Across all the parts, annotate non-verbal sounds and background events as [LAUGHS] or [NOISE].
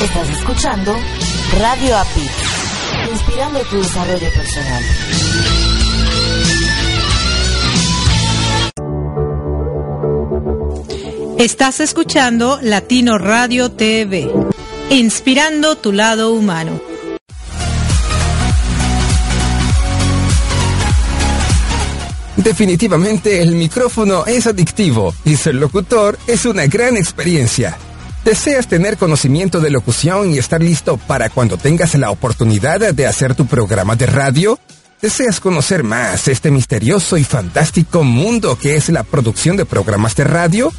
Estás escuchando Radio API, inspirando tu desarrollo personal. Estás escuchando Latino Radio TV, inspirando tu lado humano. Definitivamente el micrófono es adictivo y ser locutor es una gran experiencia. ¿Deseas tener conocimiento de locución y estar listo para cuando tengas la oportunidad de hacer tu programa de radio? ¿Deseas conocer más este misterioso y fantástico mundo que es la producción de programas de radio?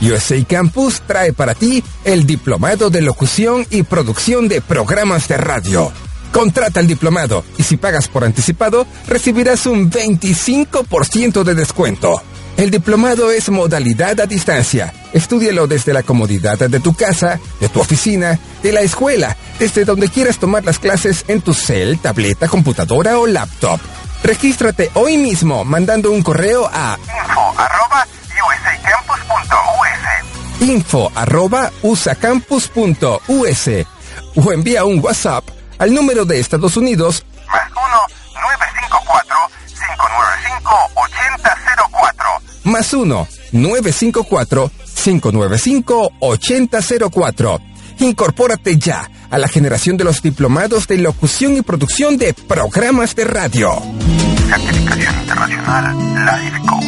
USA Campus trae para ti el Diplomado de Locución y Producción de Programas de Radio. Contrata el diplomado y si pagas por anticipado, recibirás un 25% de descuento. El diplomado es modalidad a distancia. Estúdialo desde la comodidad de tu casa, de tu oficina, de la escuela, desde donde quieras tomar las clases en tu cel, tableta, computadora o laptop. Regístrate hoy mismo mandando un correo a info arroba usacampus.us o envía un WhatsApp al número de Estados Unidos más 1-954-595-8004 más 1-954-595-8004 Incorpórate ya a la generación de los diplomados de locución y producción de programas de radio. Certificación Internacional Life Coach.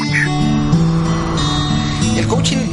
El coaching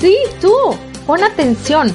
Sí, tú. Pon atención.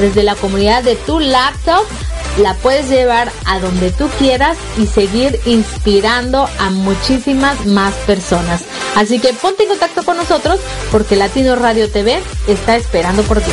desde la comunidad de tu laptop la puedes llevar a donde tú quieras y seguir inspirando a muchísimas más personas. Así que ponte en contacto con nosotros porque Latino Radio TV está esperando por ti.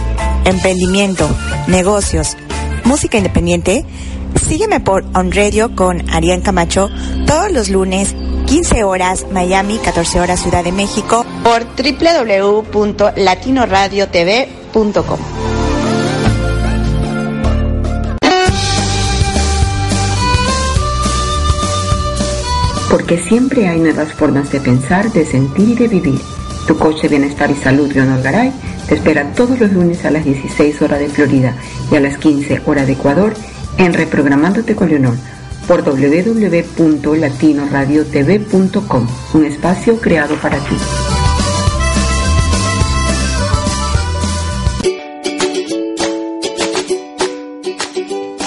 emprendimiento, negocios, música independiente, sígueme por On Radio con Arián Camacho todos los lunes 15 horas Miami, 14 horas Ciudad de México por www.latinoradiotv.com. Porque siempre hay nuevas formas de pensar, de sentir y de vivir. Tu coche Bienestar y Salud, Leonor Garay te espera todos los lunes a las 16 horas de Florida y a las 15 horas de Ecuador en Reprogramándote con Leonor por www.latinoradiotv.com, un espacio creado para ti.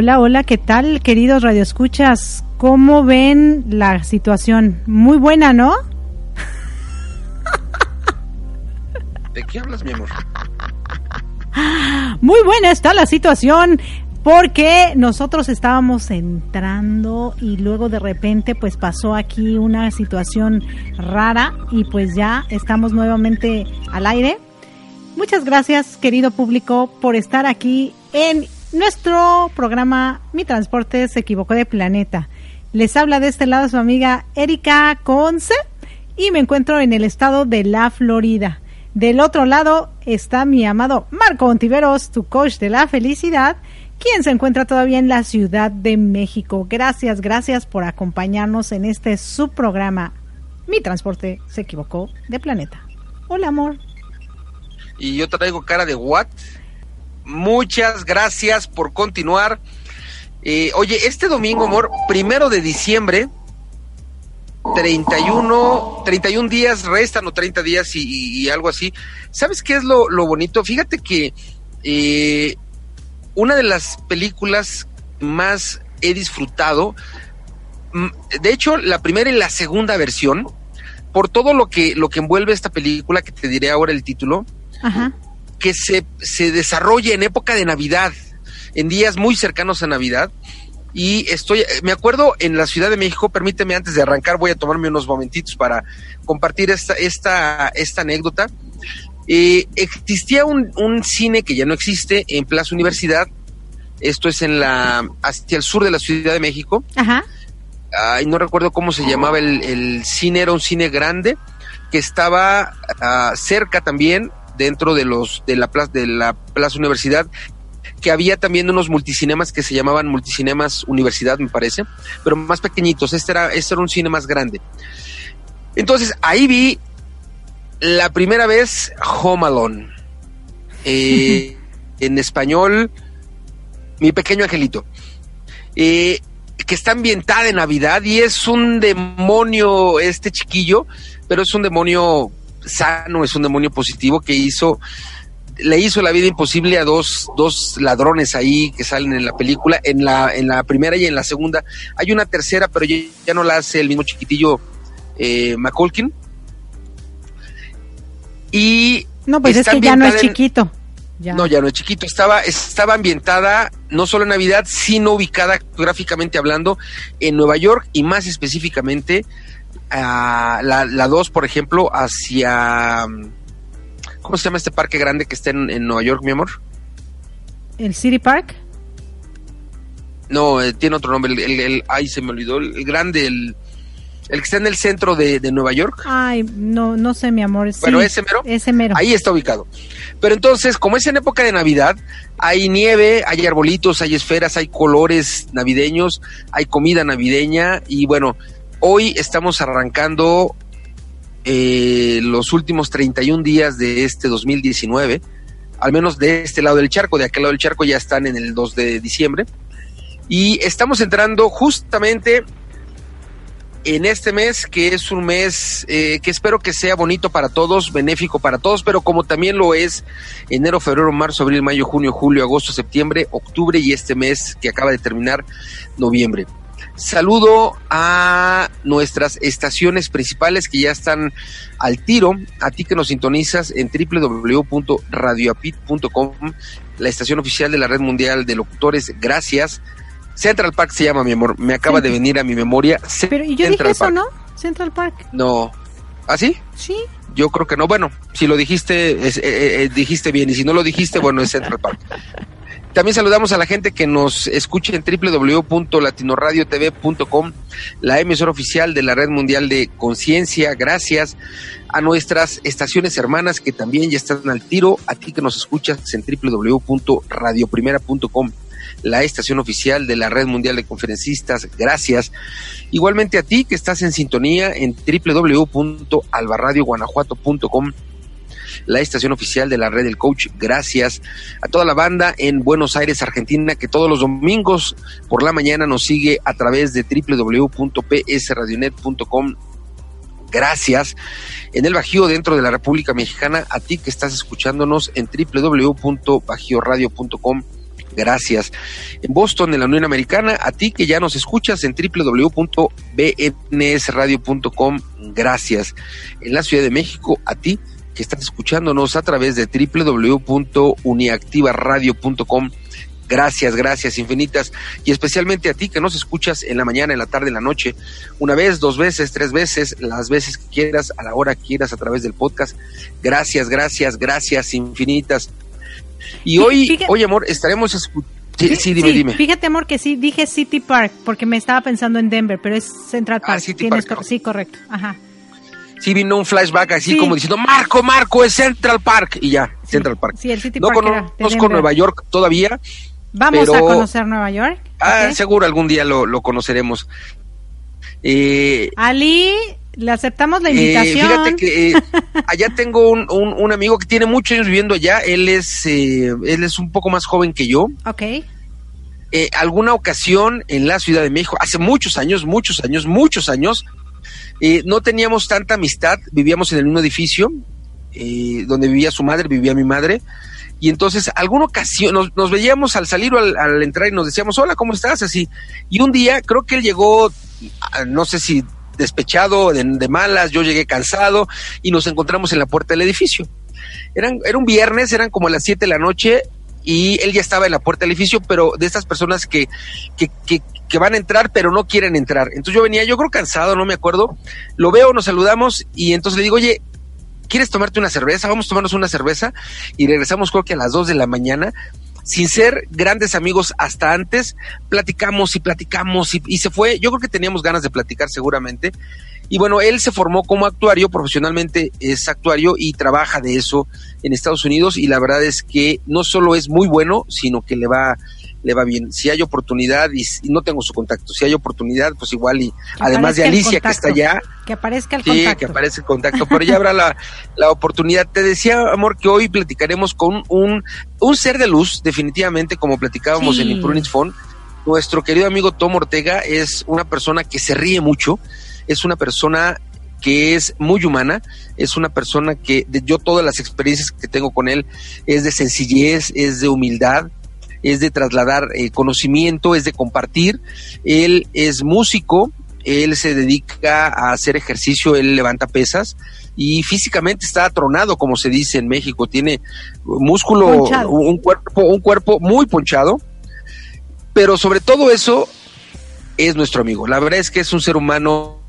Hola, hola, ¿qué tal, queridos radioescuchas? ¿Cómo ven la situación? Muy buena, ¿no? ¿De qué hablas, mi amor? Muy buena está la situación porque nosotros estábamos entrando y luego de repente pues pasó aquí una situación rara y pues ya estamos nuevamente al aire. Muchas gracias querido público por estar aquí en nuestro programa Mi Transporte se equivocó de planeta. Les habla de este lado su amiga Erika Conce y me encuentro en el estado de la Florida. Del otro lado está mi amado Marco Ontiveros, tu coach de la felicidad, quien se encuentra todavía en la Ciudad de México. Gracias, gracias por acompañarnos en este subprograma. Mi transporte se equivocó de planeta. Hola, amor. Y yo traigo cara de what? Muchas gracias por continuar. Eh, oye, este domingo, amor, primero de diciembre, 31, 31 días restan o 30 días y, algo así. ¿Sabes qué es lo, lo bonito? Fíjate que eh, una de las películas más he disfrutado, mm, de hecho, la primera y la segunda versión, por todo lo que, lo que envuelve esta película, que te diré ahora el título, Ajá. Que se, se desarrolla en época de Navidad, en días muy cercanos a Navidad. Y estoy, me acuerdo en la Ciudad de México, permíteme antes de arrancar, voy a tomarme unos momentitos para compartir esta, esta, esta anécdota. Eh, existía un, un cine que ya no existe en Plaza Universidad, esto es en la, hacia el sur de la Ciudad de México, Ajá. ay, no recuerdo cómo se llamaba el, el cine, era un cine grande que estaba ah, cerca también dentro de los de la plaza de la Plaza Universidad que había también unos multicinemas que se llamaban multicinemas Universidad me parece pero más pequeñitos. Este era este era un cine más grande. Entonces ahí vi la primera vez Home Alone Eh, [LAUGHS] en español mi pequeño angelito eh, que está ambientada en Navidad y es un demonio este chiquillo, pero es un demonio sano, es un demonio positivo que hizo, le hizo la vida imposible a dos, dos ladrones ahí que salen en la película, en la, en la primera y en la segunda. Hay una tercera, pero ya, ya no la hace el mismo chiquitillo eh, McCulkin. Y No, pues es que ya no es chiquito. Ya. no, ya no es chiquito. Estaba, estaba ambientada no solo en Navidad, sino ubicada geográficamente hablando en Nueva York y más específicamente a la, la 2, por ejemplo, hacia... ¿Cómo se llama este parque grande que está en, en Nueva York, mi amor? ¿El City Park? No, eh, tiene otro nombre. El, el- el- ay, se me olvidó. El, el grande, el... el que está en el centro de, de Nueva York. Ay, no, no sé, mi amor. Sí, Bueno, ese mero. Ese mero. Ahí está ubicado. Pero entonces, como es en época de Navidad, hay nieve, hay arbolitos, hay esferas, hay colores navideños, hay comida navideña y bueno, hoy estamos arrancando eh, los últimos 31 días de este 2019, al menos de este lado del charco, de aquel lado del charco ya están en el 2 de diciembre y estamos entrando justamente en este mes, que es un mes eh, que espero que sea bonito para todos, benéfico para todos, pero como también lo es enero, febrero, marzo, abril, mayo, junio, julio, agosto, septiembre, octubre y este mes que acaba de terminar, noviembre. Saludo a nuestras estaciones principales que ya están al tiro, a ti que nos sintonizas en www.radioapit.com, la estación oficial de la Red Mundial de Locutores. Gracias. Central Park se llama, mi amor. Me acaba de venir a mi memoria. Pero yo Central dije eso, Park. ¿no? Central Park. No. ¿Ah, sí? Sí. Yo creo que no. Bueno, si lo dijiste, es- eh, eh, dijiste bien. Y si no lo dijiste, bueno, es Central Park. [LAUGHS] También saludamos a la gente que nos escucha en www.latinoradiotv.com, la emisora oficial de la Red Mundial de Conciencia. Gracias a nuestras estaciones hermanas que también ya están al tiro. A ti que nos escuchas en www.radioprimera.com, la estación oficial de la Red Mundial de Conferencistas. Gracias. Igualmente a ti que estás en sintonía en www.albarradioguanajuato.com la estación oficial de la red del coach. Gracias a toda la banda en Buenos Aires, Argentina, que todos los domingos por la mañana nos sigue a través de www.psradionet.com. Gracias. En el Bajío, dentro de la República Mexicana, a ti que estás escuchándonos en www.bajioradio.com. Gracias. En Boston, en la Unión Americana, a ti que ya nos escuchas en www.bnsradio.com. Gracias. En la Ciudad de México, a ti que estás escuchándonos a través de www.uniactivaradio.com. Gracias, gracias infinitas. Y especialmente a ti que nos escuchas en la mañana, en la tarde, en la noche, una vez, dos veces, tres veces, las veces que quieras, a la hora que quieras a través del podcast. Gracias, gracias, gracias infinitas. Y hoy, Fíjate- hoy amor, estaremos escuchando. Sí, sí, dime, dime. Fíjate, amor, que sí dije City Park porque me estaba pensando en Denver, pero es Central Ah, Park. City Park. cor- sí, correcto. Ajá. Sí, vino un flashback así Sí. como diciendo, Marco, Marco, es Central Park. Y ya, Central Park. Sí, el City no Park conozco. Nueva York todavía. Vamos Pero- a conocer Nueva York. Ah, seguro algún día lo, lo conoceremos. Eh, Ali, le aceptamos la eh, invitación. fíjate que eh, [LAUGHS] allá tengo un, un- un amigo que tiene muchos años viviendo allá. Él es, eh, él es un poco más joven que yo. Ok. Eh, alguna ocasión en la Ciudad de México, hace muchos años, muchos años, muchos años, eh, no teníamos tanta amistad, vivíamos en el mismo edificio, eh, donde vivía su madre, vivía mi madre, y entonces alguna ocasión nos, veíamos al salir o al, entrar y nos decíamos, hola, ¿cómo estás? Así, y un día creo que él llegó, ah, no sé si despechado, de, de malas, yo llegué cansado, y nos encontramos en la puerta del edificio. Era un viernes, eran como las 7 de la noche, y él ya estaba en la puerta del edificio, pero de estas personas que, que van a entrar, pero no quieren entrar. Entonces yo venía, yo creo cansado, no me acuerdo, lo veo, nos saludamos y entonces le digo, oye, ¿quieres tomarte una cerveza? Vamos a tomarnos una cerveza y regresamos creo que a las 2 de la mañana. Sin ser grandes amigos hasta antes, platicamos y platicamos y, y se fue. Yo creo que teníamos ganas de platicar seguramente. Y bueno, él se formó como actuario, profesionalmente es actuario y trabaja de eso en Estados Unidos y la verdad es que no solo es muy bueno, sino que le va le va bien. Si hay oportunidad y, no tengo su contacto, si hay oportunidad, pues igual y Que además de aparezca Alicia que está allá, Que aparezca el sí, contacto. que aparece el contacto, pero ya habrá la, la oportunidad. Te decía, amor, que hoy platicaremos con un, un ser de luz, definitivamente, como platicábamos Sí. en Imprunix Phone. Nuestro querido amigo Tom Ortega es una persona que se ríe mucho, es una persona que es muy humana, es una persona que de, yo todas las experiencias que tengo con él es de sencillez, es de humildad, es de trasladar eh, conocimiento, es de compartir. Él es músico, él se dedica a hacer ejercicio, él levanta pesas y físicamente está atronado, como se dice en México, tiene músculo, Ponchado. un cuerpo, un cuerpo muy ponchado, pero sobre todo eso es nuestro amigo. La verdad es que es un ser humano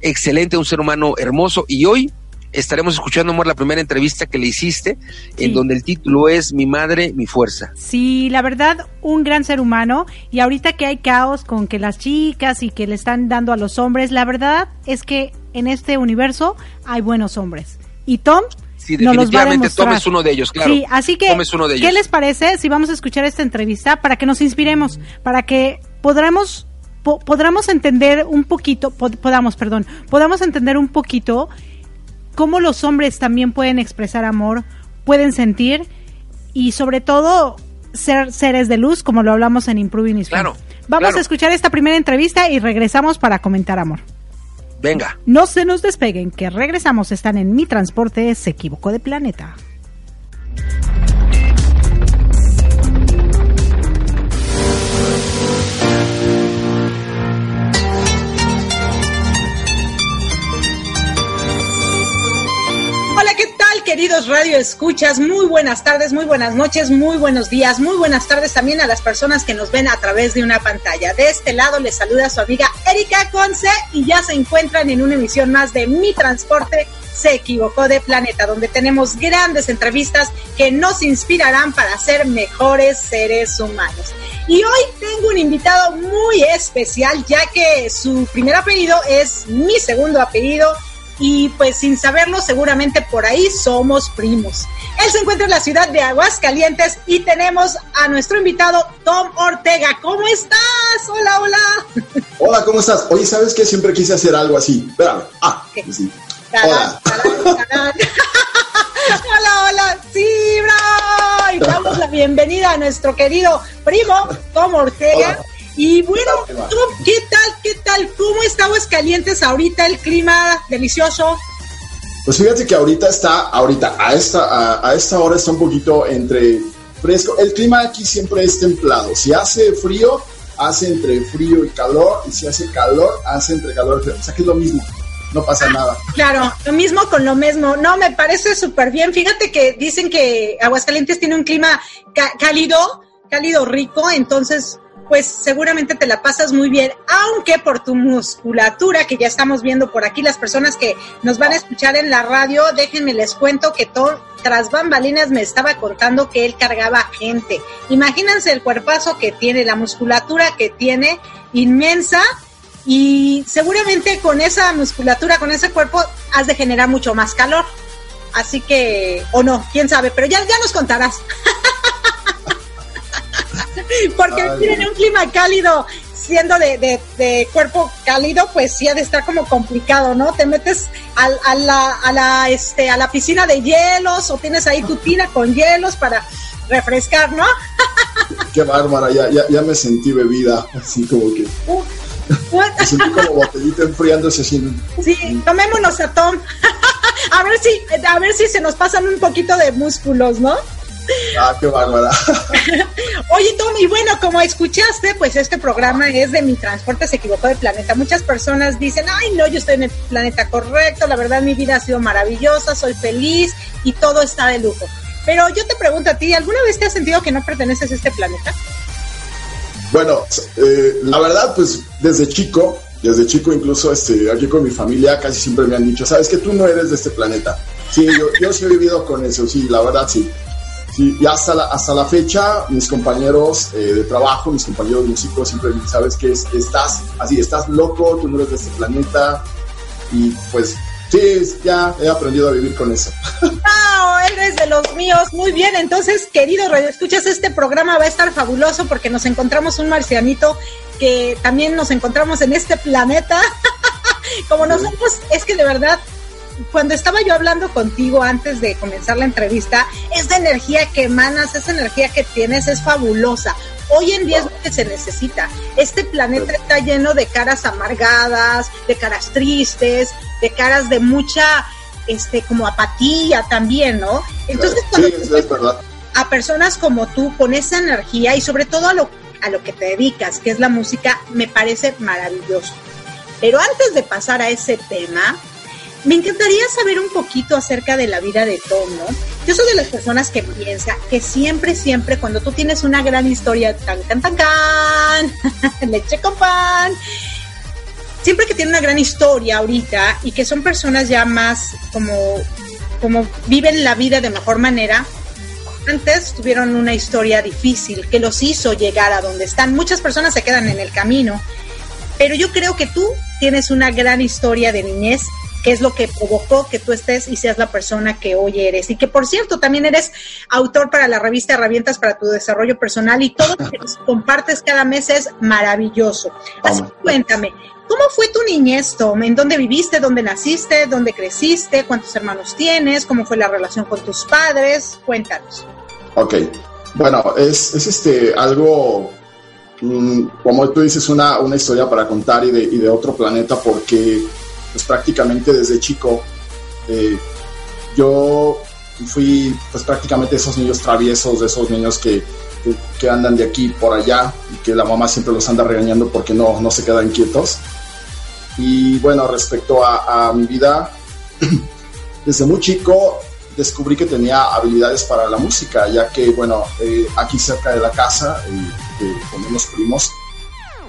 excelente, un ser humano hermoso y hoy estaremos escuchando, amor, la primera entrevista que le hiciste, Sí. en donde el título es Mi madre, mi fuerza. Sí, la verdad, un gran ser humano. Y ahorita que hay caos con que las chicas y que le están dando a los hombres, la verdad es que en este universo hay buenos hombres. Y Tom Sí, definitivamente demostrar. Tom es uno de ellos, claro. Sí, así que, Tom es uno de ellos. ¿qué les parece si vamos a escuchar esta entrevista para que nos inspiremos, para que podamos po- podamos entender un poquito, pod- podamos, perdón, podamos entender un poquito cómo los hombres también pueden expresar amor, pueden sentir y sobre todo ser seres de luz, como lo hablamos en Improving is. Claro, Vamos claro. a escuchar esta primera entrevista y regresamos para comentar amor. Venga. No se nos despeguen, que regresamos. Están en mi transporte, se equivocó de planeta. Hola, ¿qué tal, queridos Radio Escuchas? Muy buenas tardes, muy buenas noches, muy buenos días, muy buenas tardes también a las personas que nos ven a través de una pantalla. De este lado les saluda su amiga Erika Conce y ya se encuentran en una emisión más de Mi Transporte se equivocó de planeta, donde tenemos grandes entrevistas que nos inspirarán para ser mejores seres humanos. Y hoy tengo un invitado muy especial, ya que su primer apellido es mi segundo apellido y pues sin saberlo seguramente por ahí somos primos. Él se encuentra en la ciudad de Aguascalientes y tenemos a nuestro invitado Tom Ortega. ¿Cómo estás? Hola, hola. Hola, ¿cómo estás? Oye, ¿sabes qué? Siempre quise hacer algo así. Espérame. Ah, sí. Hola. [LAUGHS] hola, hola. Sí, bravo. Y damos la bienvenida a nuestro querido primo Tom Ortega. Hola. Y bueno, ¿Qué tal? Tom, ¿qué tal? ¿Qué tal? ¿Cómo está Aguascalientes ahorita? El clima delicioso. Pues fíjate que ahorita está, ahorita, a esta, a, a esta hora está un poquito entre fresco. El clima aquí siempre es templado. Si hace frío, hace entre frío y calor. Y si hace calor, hace entre calor y frío. O sea que es lo mismo. No pasa nada. Claro, lo mismo con lo mismo. No, me parece súper bien. Fíjate que dicen que Aguascalientes tiene un clima cálido, cálido rico, entonces pues seguramente te la pasas muy bien, aunque por tu musculatura, que ya estamos viendo por aquí, las personas que nos van a escuchar en la radio, déjenme les cuento que todo, tras bambalinas me estaba contando que él cargaba gente. Imagínense el cuerpazo que tiene, la musculatura que tiene, inmensa, y seguramente con esa musculatura, con ese cuerpo, has de generar mucho más calor. Así que, o no, quién sabe, pero ya, ya nos contarás. [LAUGHS] Porque tiene un clima cálido, siendo de, de- de cuerpo cálido, pues sí ha de estar como complicado, ¿no? Te metes al- a, la, a, la, este, a la piscina de hielos o tienes ahí tu tina con hielos para refrescar, ¿no? Qué bárbara. Ya, ya, ya me sentí bebida. Así como que. Me sentí como botellita enfriándose así. Sí, tomémonos a Tom. [LAUGHS] a ver si, a ver si se nos pasan un poquito de músculos, ¿no? Ah, qué bárbara. [LAUGHS] Oye, Tom, y bueno, como escuchaste, pues este programa es de Mi Transporte se equivocó de planeta. Muchas personas dicen, ay, no, yo estoy en el planeta correcto, la verdad mi vida ha sido maravillosa, soy feliz y todo está de lujo. Pero yo te pregunto a ti, ¿alguna vez te has sentido que no perteneces a este planeta? Bueno, eh, la verdad, pues desde chico, desde chico incluso este, aquí con mi familia casi siempre me han dicho, sabes que tú no eres de este planeta. Sí, yo, yo sí he vivido con eso, sí, la verdad sí. Sí, y hasta la, hasta la fecha, mis compañeros eh, de trabajo, mis compañeros músicos siempre dicen, sabes que es- estás así, estás loco, tú no eres de este planeta. Y pues sí, ya he aprendido a vivir con eso. [LAUGHS] ¡Wow! Eres de los míos. Muy bien, entonces, querido Radio Escuchas, este programa va a estar fabuloso porque nos encontramos un marcianito que también nos encontramos en este planeta. [LAUGHS] Como nosotros, es que de verdad, cuando estaba yo hablando contigo antes de comenzar la entrevista, esa energía que emanas, esa energía que tienes es fabulosa. Hoy en día es lo que se necesita. Este planeta está lleno de caras amargadas, de caras tristes, de caras de mucha, este, como apatía también, ¿no? Entonces, cuando Sí, es verdad. a personas como tú con esa energía y sobre todo a lo, a lo que te dedicas, que es la música, me parece maravilloso. Pero antes de pasar a ese tema, me encantaría saber un poquito acerca de la vida de Tom. Yo soy de las personas que piensa que siempre, siempre, cuando tú tienes una gran historia, tan, tan, tan, tan, [LAUGHS] leche con pan, siempre que tienen una gran historia ahorita y que son personas ya más como, como viven la vida de mejor manera, antes tuvieron una historia difícil que los hizo llegar a donde están. Muchas personas se quedan en el camino, pero yo creo que tú tienes una gran historia de niñez que es lo que provocó que tú estés y seas la persona que hoy eres. Y que, por cierto, también eres autor para la revista Herramientas para tu Desarrollo Personal y todo lo que [LAUGHS] compartes cada mes es maravilloso. Así que cuéntame, ¿cómo fue tu niñez, Tom? ¿En dónde viviste? ¿Dónde naciste? ¿Dónde creciste? ¿Cuántos hermanos tienes? ¿Cómo fue la relación con tus padres? Cuéntanos. Ok, bueno, es, es este algo mm, como tú dices, una, una historia para contar y de, y de otro planeta porque pues prácticamente desde chico eh, yo fui pues prácticamente esos niños traviesos, de esos niños que, que, andan de aquí por allá y que la mamá siempre los anda regañando porque no, no se quedan quietos. Y bueno, respecto a, mi vida, [CLEARS THROAT] desde muy chico descubrí que tenía habilidades para la música, ya que, bueno, eh, aquí cerca de la casa, eh, con unos primos,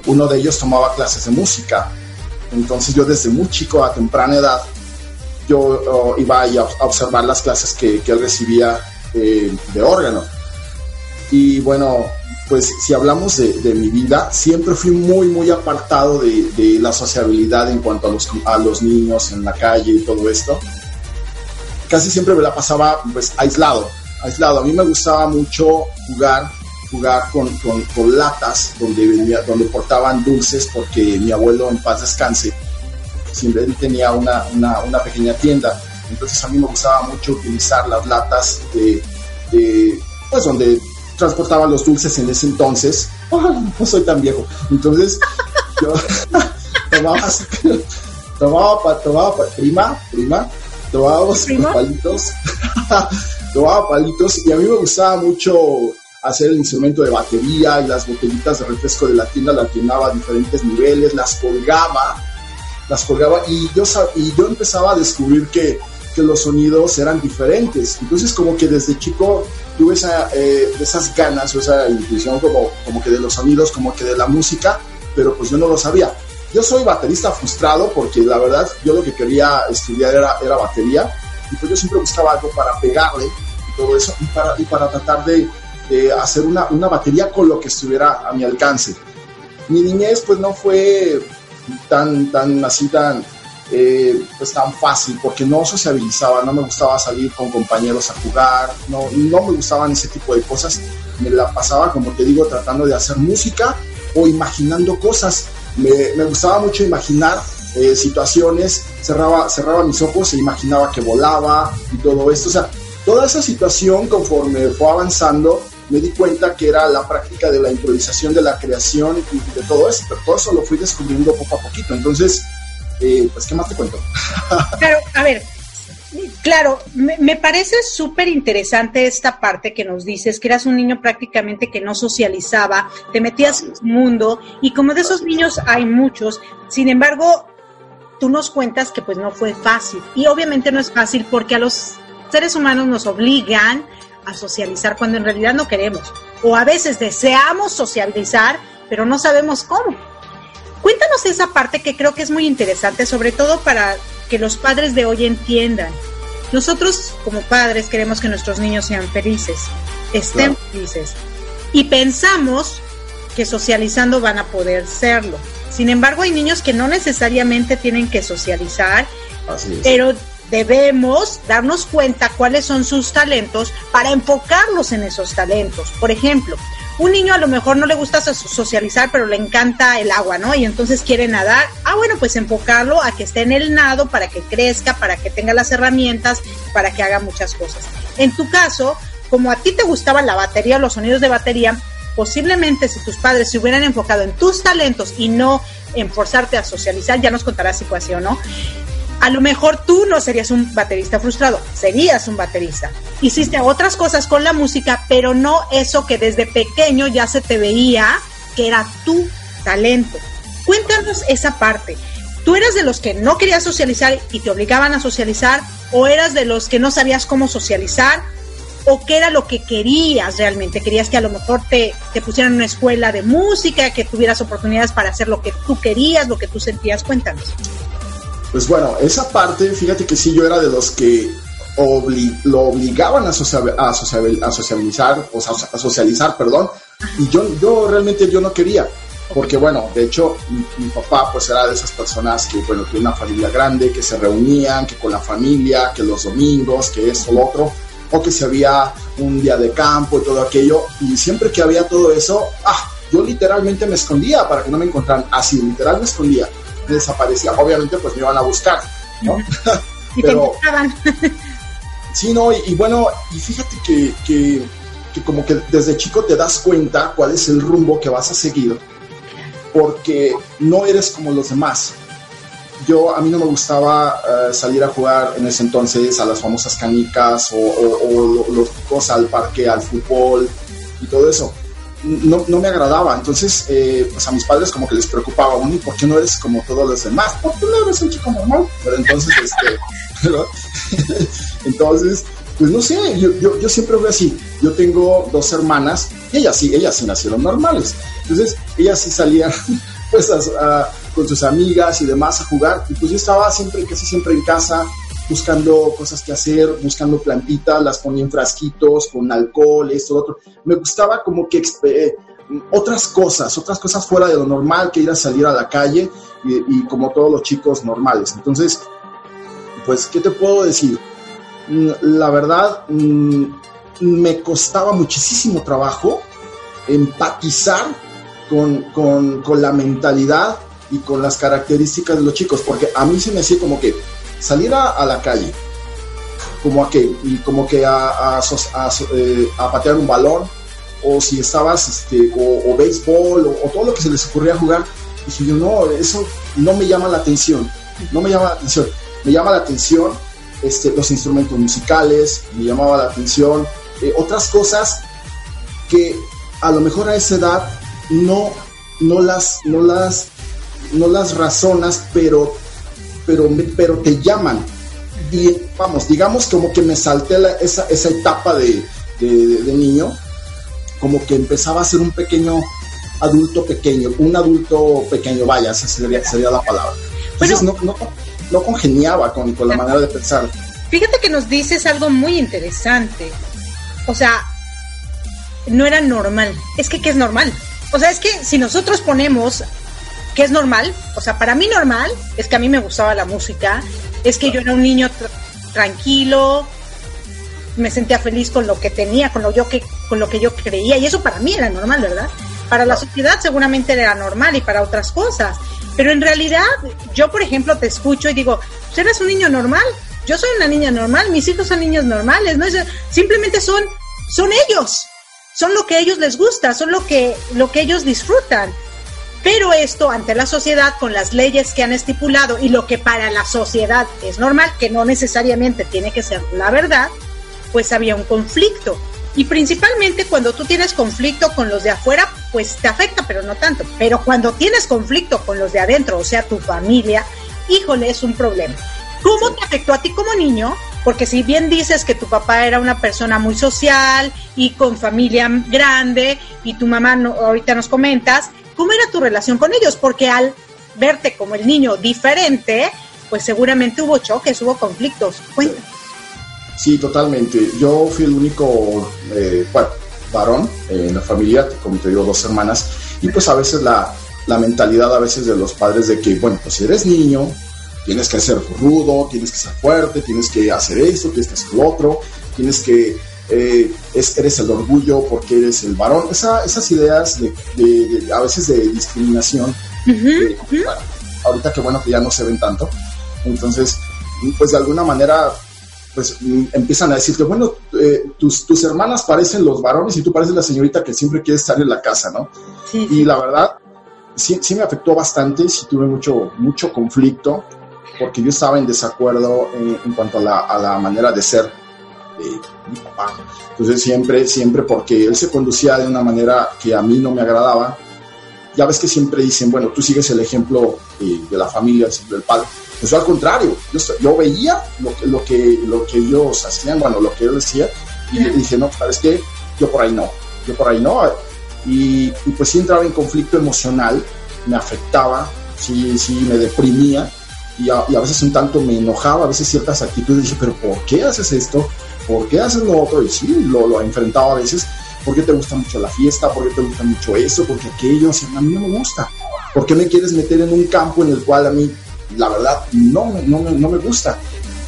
uno de ellos tomaba clases de música entonces yo desde muy chico, a temprana edad, yo oh, iba a, observar las clases que, él recibía eh, de órgano. Y bueno, pues si hablamos de, mi vida, siempre fui muy, muy apartado de, la sociabilidad en cuanto a los, a los niños en la calle y todo esto. Casi siempre me la pasaba pues aislado, aislado. A mí me gustaba mucho jugar jugar con, con, latas donde, venía, donde portaban dulces porque mi abuelo en paz descanse siempre tenía una, una, una, pequeña tienda. Entonces a mí me gustaba mucho utilizar las latas de, pues donde transportaban los dulces en ese entonces. [LAUGHS] no soy tan viejo. Entonces [LAUGHS] yo [LAUGHS] tomaba, tomaba, tomaba, prima, prima, tomábamos palitos, tomaba palitos y a mí me gustaba mucho hacer el instrumento de batería y las botellitas de refresco de la tienda las llenaba a diferentes niveles, las colgaba, las colgaba y yo, y yo empezaba a descubrir que, que los sonidos eran diferentes. Entonces como que desde chico tuve esa, eh, esas ganas o esa intuición como, como que de los sonidos, como que de la música, pero pues yo no lo sabía. Yo soy baterista frustrado porque la verdad yo lo que quería estudiar era, era batería y pues yo siempre buscaba algo para pegarle y todo eso y para, y para tratar de, hacer una, una, batería con lo que estuviera a mi alcance. Mi niñez pues no fue tan, tan así, tan, eh, pues tan fácil, porque no sociabilizaba, no me gustaba salir con compañeros a jugar, no, no me gustaban ese tipo de cosas. Me la pasaba, como te digo, tratando de hacer música o imaginando cosas. Me, me gustaba mucho imaginar eh, situaciones, cerraba, cerraba mis ojos e imaginaba que volaba y todo esto. O sea, toda esa situación conforme fue avanzando me di cuenta que era la práctica de la improvisación, de la creación y de todo eso, pero todo eso lo fui descubriendo poco a poquito. Entonces, eh, pues, ¿qué más te cuento? [LAUGHS] Claro, a ver, claro, me, parece súper interesante esta parte que nos dices, que eras un niño prácticamente que no socializaba, te metías en tu mundo y como de esos niños hay muchos, sin embargo, tú nos cuentas que pues no fue fácil y obviamente no es fácil porque a los seres humanos nos obligan a socializar cuando en realidad no queremos. O a veces deseamos socializar, pero no sabemos cómo. Cuéntanos esa parte que creo que es muy interesante, sobre todo para que los padres de hoy entiendan. Nosotros como padres queremos que nuestros niños sean felices, estén felices. Y pensamos que socializando van a poder serlo. Sin embargo, hay niños que no necesariamente tienen que socializar, pero debemos darnos cuenta cuáles son sus talentos para enfocarlos en esos talentos. Por ejemplo, un niño a lo mejor no le gusta socializar, pero le encanta el agua, ¿no? Y entonces quiere nadar. Ah, bueno, pues enfocarlo a que esté en el nado para que crezca, para que tenga las herramientas, para que haga muchas cosas. En tu caso, como a ti te gustaba la batería, los sonidos de batería, posiblemente si tus padres se hubieran enfocado en tus talentos y no en forzarte a socializar, ya nos contarás si fue así o no, a lo mejor tú no serías un baterista frustrado, serías un baterista. Hiciste otras cosas con la música, pero no eso que desde pequeño ya se te veía que era tu talento. Cuéntanos esa parte. ¿Tú eras de los que no querías socializar y te obligaban a socializar? ¿O eras de los que no sabías cómo socializar o qué era lo que querías realmente? ¿Querías que a lo mejor te, te pusieran en una escuela de música, que tuvieras oportunidades para hacer lo que tú querías, lo que tú sentías? Cuéntanos. Pues bueno, esa parte, fíjate que sí, yo era de los que lo obligaban a, a, socializar, o sea, a socializar, perdón, y yo, yo realmente yo no quería, porque bueno, de hecho mi, papá pues era de esas personas que bueno, tiene una familia grande, que se reunían, que con la familia, que los domingos, que esto, lo otro, o que si había un día de campo y todo aquello, y siempre que había todo eso, ah, yo literalmente me escondía para que no me encontraran, así, literal me escondía, desaparecía, obviamente pues me iban a buscar, ¿no? [LAUGHS] y Pero, te [LAUGHS] sí, no, y, bueno, y fíjate que, que, que como que desde chico te das cuenta cuál es el rumbo que vas a seguir, porque no eres como los demás. Yo a mí no me gustaba eh, salir a jugar en ese entonces a las famosas canicas o, los chicos al parque, al fútbol y todo eso. No, no me agradaba, entonces eh, pues a mis padres como que les preocupaba, ¿y por qué no eres como todos los demás? Porque no eres un chico normal. Pero entonces, este, [LAUGHS] [LAUGHS] entonces, pues no sé, yo, yo, siempre veo así, yo tengo dos hermanas, y ellas sí, ellas sí nacieron normales, entonces ellas sí salían [LAUGHS] pues a con sus amigas y demás a jugar. Y pues yo estaba siempre, casi siempre en casa, buscando cosas que hacer, buscando plantitas, las ponía en frasquitos con alcohol, esto, otro. Me gustaba como que eh, otras cosas, otras cosas fuera de lo normal que ir a salir a la calle y, como todos los chicos normales. Entonces, pues, ¿qué te puedo decir? Mm, la verdad, mm, me costaba muchísimo trabajo empatizar con, con, con la mentalidad y con las características de los chicos, porque a mí se me hacía como que salir a, la calle, como a que, y como que a, eh, patear un balón, o si estabas, este, o, béisbol, o, todo lo que se les ocurría jugar, dije yo, no, eso no me llama la atención, no me llama la atención, me llama la atención este, los instrumentos musicales, me llamaba la atención eh, otras cosas que a lo mejor a esa edad no, no, las, no las no las razonas, pero, pero, pero te llaman. Y vamos, digamos como que me salté esa, esa etapa de, niño, como que empezaba a ser un pequeño adulto pequeño, un adulto pequeño, vaya, esa sería, sería la palabra. Entonces no, no, congeniaba con, con la manera de pensar. Fíjate que nos dices algo muy interesante. O sea, no era normal. Es que, ¿qué es normal? O sea, es que si nosotros ponemos que es normal, o sea, para mí normal es que a mí me gustaba la música, es que yo era un niño tranquilo, me sentía feliz con lo que tenía, con lo yo que con lo que yo creía y eso para mí era normal, ¿verdad? Para la sociedad seguramente era normal y para otras cosas, pero en realidad yo por ejemplo te escucho y digo, pues eres un niño normal, yo soy una niña normal, mis hijos son niños normales, no simplemente son son ellos, son lo que a ellos les gusta, son lo que lo que ellos disfrutan. Pero esto ante la sociedad, con las leyes que han estipulado y lo que para la sociedad es normal, que no necesariamente tiene que ser la verdad, pues había un conflicto. Y principalmente cuando tú tienes conflicto con los de afuera, pues te afecta, pero no tanto. Pero cuando tienes conflicto con los de adentro, o sea, tu familia, híjole, es un problema. ¿Cómo te afectó a ti como niño? Porque si bien dices que tu papá era una persona muy social y con familia grande y tu mamá no, ahorita nos comentas ¿Cómo era tu relación con ellos? Porque al verte como el niño diferente, pues seguramente hubo choques, hubo conflictos. Cuéntame. Sí, totalmente. Yo fui el único, eh, varón en la familia, como te digo, dos hermanas, y pues a veces la, la mentalidad a veces de los padres de que, bueno, pues si eres niño, tienes que ser rudo, tienes que ser fuerte, tienes que hacer esto, tienes que hacer lo otro, tienes que eh, es, eres el orgullo porque eres el varón, esas ideas de, a veces de discriminación, ahorita que bueno que ya no se ven tanto, entonces pues de alguna manera pues empiezan a decirte, bueno, eh, tus, tus hermanas parecen los varones y tú pareces la señorita que siempre quiere estar en la casa, ¿no? Y la verdad, sí, sí me afectó bastante, sí tuve mucho, mucho conflicto, porque yo estaba en desacuerdo en, en cuanto a la, a la manera de ser mi papá. Entonces siempre, siempre porque él se conducía de una manera que a mí no me agradaba. Ya ves que siempre dicen, bueno, tú sigues el ejemplo de la familia, del padre. Pues yo al contrario, yo, veía lo que, lo, que, lo que ellos hacían, bueno, lo que él decía, Y le dije, no, ¿sabes qué? Yo por ahí no, yo por ahí no. Y, y pues sí entraba en conflicto emocional, me afectaba, sí, sí, me deprimía y a, y a, veces un tanto me enojaba, a veces ciertas actitudes, dije, pero ¿por qué haces esto? ¿Por qué haces lo otro? Y sí, lo, lo enfrentaba a veces, ¿por qué te gusta mucho la fiesta? ¿Por qué te gusta mucho eso? ¿Por qué aquello? O sea, a mí no me gusta. ¿Por qué me quieres meter en un campo en el cual a mí, la verdad, no, no, no me gusta?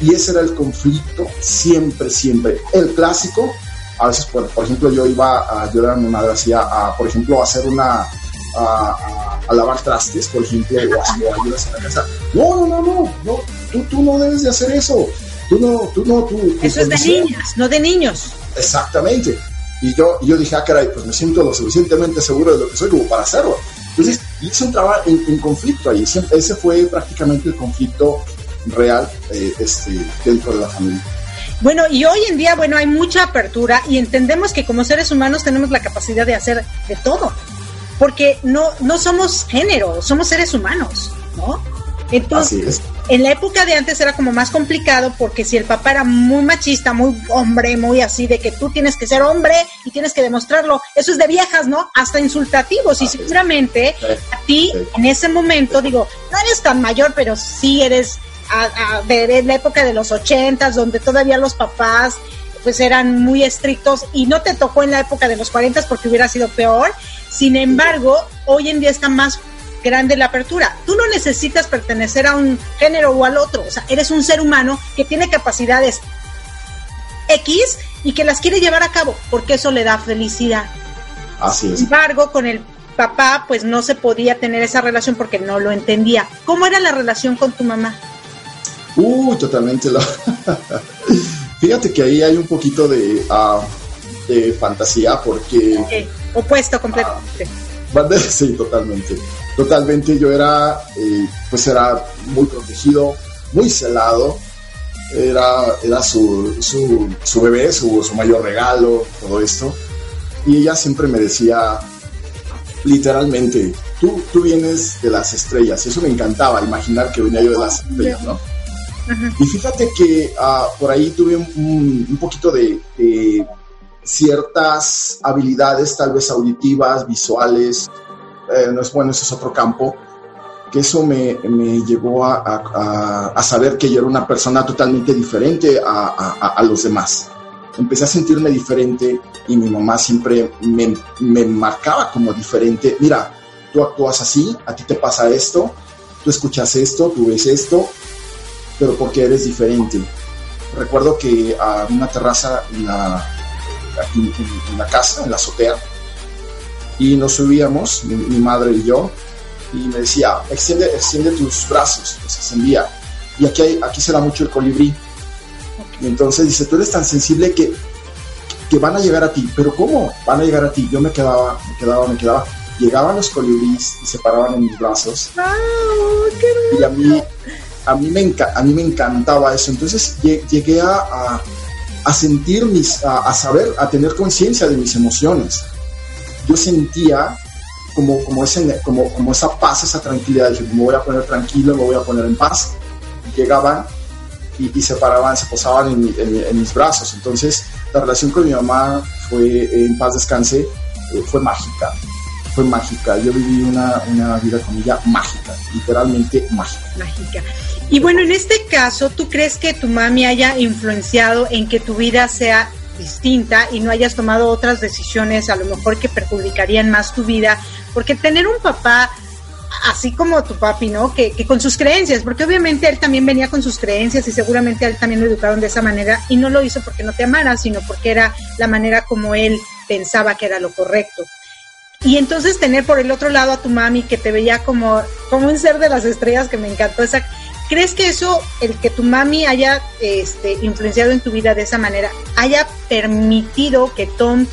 Y ese era el conflicto siempre, siempre. El clásico, a veces, por, por ejemplo, yo iba a ayudar a mi madre, hacía, a, por ejemplo, a hacer una, a, a, a, lavar trastes, por ejemplo, o, o ayudas en la casa. No, no, no, no, no tú, tú, no debes de hacer eso. Tú no, tú no, tú. Eso es de niñas, no de niños. Exactamente. Y yo, yo dije, ah, caray, pues me siento lo suficientemente seguro de lo que soy como para hacerlo. Entonces, y eso entraba en, en conflicto ahí. Ese, ese, fue prácticamente el conflicto real eh, este, dentro de la familia. Bueno, y hoy en día, bueno, hay mucha apertura y entendemos que como seres humanos tenemos la capacidad de hacer de todo porque no, no somos género, somos seres humanos, ¿no? Entonces, en la época de antes era como más complicado porque si el papá era muy machista, muy hombre, muy así, de que tú tienes que ser hombre y tienes que demostrarlo, eso es de viejas, ¿no? Hasta insultativos. Y seguramente. A ti en ese momento, digo, no eres tan mayor, pero sí eres a, a, de, de, la época de los ochentas, donde todavía los papás pues eran muy estrictos y no te tocó en la época de los cuarentas porque hubiera sido peor. Sin embargo, hoy en día está más grande la apertura. Tú no necesitas pertenecer a un género o al otro, o sea, eres un ser humano que tiene capacidades X y que las quiere llevar a cabo, porque eso le da felicidad. Así es. Sin embargo, con el papá, pues no se podía tener esa relación porque no lo entendía. ¿Cómo era la relación con tu mamá? Uy, totalmente. La... [LAUGHS] Fíjate que ahí hay un poquito de, uh, de fantasía porque... Okay. Opuesto completamente. Uh, [LAUGHS] sí, totalmente. Totalmente. Yo era, eh, pues era muy protegido, muy celado. Era, era su, su, su bebé, su, su mayor regalo, todo esto. Y ella siempre me decía, literalmente, tú, tú vienes de las estrellas. Eso me encantaba, imaginar que venía yo de las estrellas, ¿no? Y fíjate que uh, por ahí tuve un, un poquito de, de, ciertas habilidades, tal vez auditivas, visuales, eh, no es bueno, ese es otro campo, que eso me, me llevó a, a, a, saber que yo era una persona totalmente diferente a, a, los demás. Empecé a sentirme diferente y mi mamá siempre me, me marcaba como diferente. Mira, tú actúas así, a ti te pasa esto, tú escuchas esto, tú ves esto, pero porque eres diferente. Recuerdo que a una terraza en la, aquí en, en la casa, en la azotea, y nos subíamos, mi, mi, madre y yo, y me decía, extiende, extiende tus brazos, los extendía. Y aquí, hay, aquí se da mucho el colibrí. Y entonces dice, tú eres tan sensible que, que van a llegar a ti. Pero ¿cómo van a llegar a ti? Yo me quedaba, me quedaba, me quedaba. Llegaban los colibríes y se paraban en mis brazos. Oh, qué y a mí, a mí me, a mí me encantaba eso. Entonces llegué a, a, a sentir mis, a, saber, a tener conciencia de mis emociones. Yo sentía como, como, ese, como, como esa paz, esa tranquilidad. Dije, me voy a poner tranquilo, me voy a poner en paz. Llegaban y, se paraban, se posaban en, en, en, mis brazos. Entonces, la relación con mi mamá fue, en paz descanse, eh, fue mágica fue mágica. Yo viví una, una, vida con ella mágica, literalmente mágica. Mágica. Y bueno, en este caso, ¿tú crees que tu mami haya influenciado en que tu vida sea distinta y no hayas tomado otras decisiones a lo mejor que perjudicarían más tu vida? Porque tener un papá así como tu papi, ¿no? Que, que, con sus creencias, porque obviamente él también venía con sus creencias y seguramente a él también lo educaron de esa manera y no lo hizo porque no te amara, sino porque era la manera como él pensaba que era lo correcto. Y entonces tener por el otro lado a tu mami que te veía como, como un ser de las estrellas que me encantó esa. ¿Crees que eso, el que tu mami haya este, influenciado en tu vida de esa manera, haya permitido que Tom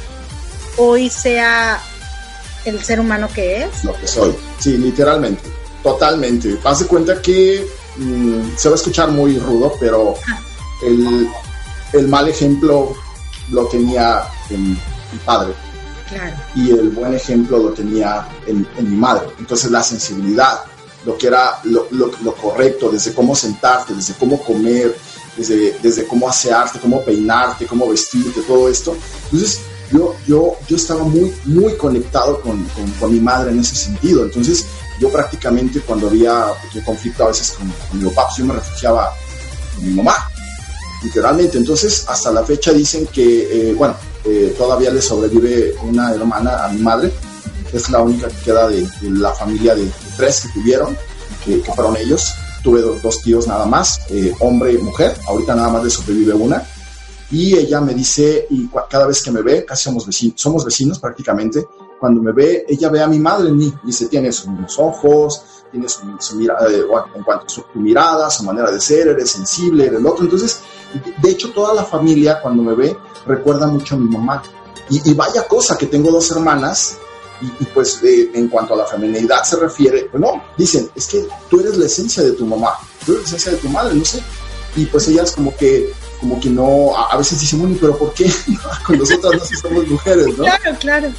hoy sea el ser humano que es? Lo que soy, sí, literalmente, totalmente. Haz de cuenta que mmm, se va a escuchar muy rudo, pero ah. el, el mal ejemplo lo tenía en mi padre Claro. Y el buen ejemplo lo tenía en, en, mi madre. Entonces la sensibilidad, lo que era lo, lo, lo, correcto, desde cómo sentarte, desde cómo comer, desde, desde cómo asearte, cómo peinarte, cómo vestirte, todo esto. Entonces, yo, yo, yo estaba muy, muy conectado con, con, mi madre en ese sentido. Entonces, yo prácticamente cuando había conflicto a veces con, mi papá, pues yo me refugiaba con mi mamá, literalmente. Entonces, hasta la fecha dicen que, eh, bueno, eh, todavía le sobrevive una hermana a mi madre, es la única que queda de, la familia de, tres que tuvieron, que, fueron ellos. Tuve dos tíos nada más, eh, hombre y mujer, ahorita nada más le sobrevive una. Y ella me dice, y cada vez que me ve, casi somos vecinos, somos vecinos prácticamente, cuando me ve, ella ve a mi madre en mí, dice, tiene sus ojos, tiene su, mirada, eh, en cuanto a su, mirada, su manera de ser, eres sensible, eres el otro. Entonces, de hecho, toda la familia cuando me ve recuerda mucho a mi mamá. Y, vaya cosa que tengo dos hermanas y, pues en cuanto a la feminidad se refiere, pues no, dicen, es que tú eres la esencia de tu mamá, tú eres la esencia de tu madre, no sé. Y pues ellas como que, como que no, a, veces dicen, bueno, pero ¿por qué? [LAUGHS] Con nosotras no somos mujeres, ¿no? Claro, claro.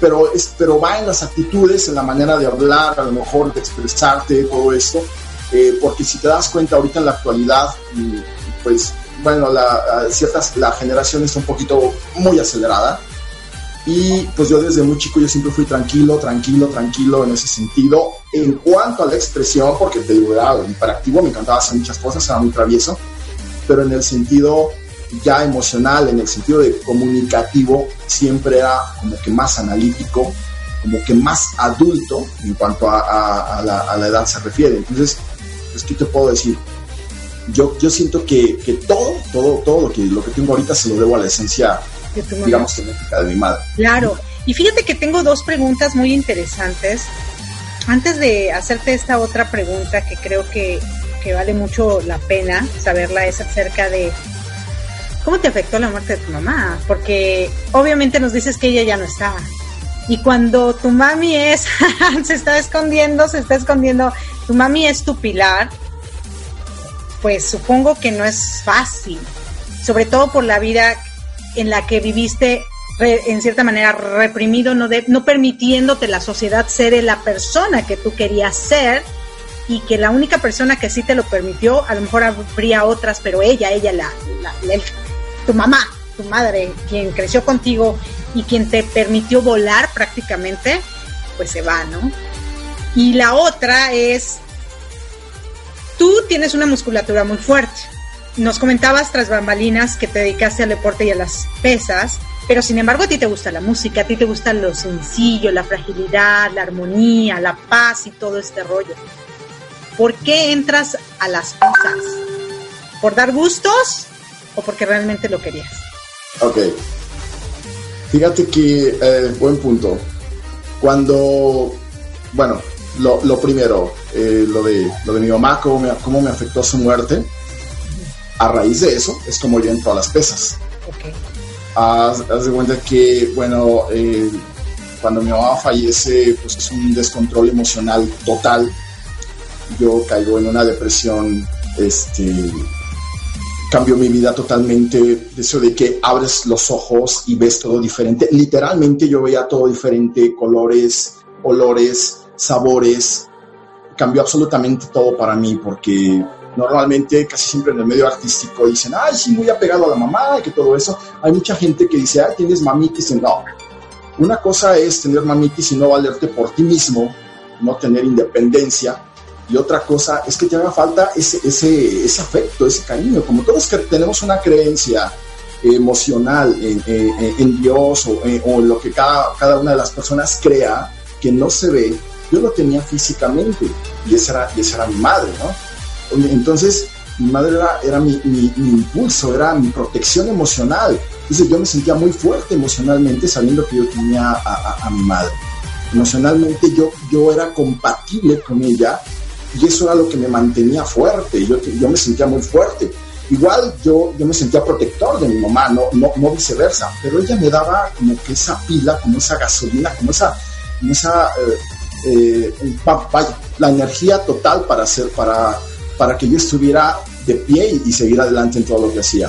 Pero, es, pero va en las actitudes, en la manera de hablar, a lo mejor de expresarte, todo esto. Eh, porque si te das cuenta ahorita en la actualidad, pues bueno, la, ciertas, la generación está un poquito muy acelerada y pues yo desde muy chico yo siempre fui tranquilo, tranquilo, tranquilo en ese sentido. En cuanto a la expresión, porque te digo, era hiperactivo, me encantaba hacer muchas cosas, era muy travieso, pero en el sentido ya emocional, en el sentido de comunicativo, siempre era como que más analítico, como que más adulto en cuanto a, la, a la, edad se refiere. Entonces, pues, ¿qué te puedo decir? Yo, yo siento que, que todo, todo, todo lo que, lo que tengo ahorita se lo debo a la esencia digamos, genética de mi madre. Claro. Y fíjate que tengo dos preguntas muy interesantes. Antes de hacerte esta otra pregunta que creo que, que vale mucho la pena saberla, es acerca de cómo te afectó la muerte de tu mamá. Porque obviamente nos dices que ella ya no está. Y cuando tu mami es, [LAUGHS] se está escondiendo, se está escondiendo, tu mami es tu pilar, pues supongo que no es fácil, sobre todo por la vida en la que viviste en cierta manera reprimido, no, de, no permitiéndote la sociedad ser la persona que tú querías ser y que la única persona que sí te lo permitió, a lo mejor habría otras, pero ella, ella, la, tu mamá, tu madre, quien creció contigo y quien te permitió volar prácticamente, pues se va, ¿no? Y la otra es, tú tienes una musculatura muy fuerte nos comentabas tras bambalinas que te dedicaste al deporte y a las pesas, pero sin embargo a ti te gusta la música, a ti te gusta lo sencillo, la fragilidad, la armonía, la paz y todo este rollo. ¿Por qué entras a las pesas? ¿Por dar gustos o porque realmente lo querías? Ok. Fíjate que, eh, buen punto. Cuando, bueno, lo, primero, eh, lo, de, lo de mi mamá, cómo me, cómo me afectó su muerte a raíz de eso es como yo entro a las pesas. Okay. Haz, de cuenta que, bueno, eh, cuando mi mamá fallece, pues es un descontrol emocional total. Yo caigo en una depresión, este, cambió mi vida totalmente, eso de que abres los ojos y ves todo diferente. Literalmente yo veía todo diferente, colores, olores, sabores. Cambió absolutamente todo para mí porque normalmente casi siempre en el medio artístico dicen, ay, sí, muy apegado a la mamá y que todo eso. Hay mucha gente que dice, ay, tienes mamitis. No, una cosa es tener mamitis y no valerte por ti mismo, no tener independencia. Y otra cosa es que te haga falta ese, ese, ese afecto, ese cariño. Como todos que tenemos una creencia emocional en, Dios o, en lo que cada, cada una de las personas crea que no se ve, yo lo tenía físicamente y esa era, y esa era mi madre, ¿no? Entonces, mi madre era, mi, impulso, era mi protección emocional. Entonces yo me sentía muy fuerte emocionalmente sabiendo que yo tenía a, mi madre. Emocionalmente yo, yo era compatible con ella y eso era lo que me mantenía fuerte. Yo, yo me sentía muy fuerte. Igual yo, yo me sentía protector de mi mamá, no, no, viceversa, pero ella me daba como que esa pila, como esa gasolina, como esa, como esa eh, eh, la energía total para hacer, para, para que yo estuviera de pie y, seguir adelante en todo lo que hacía.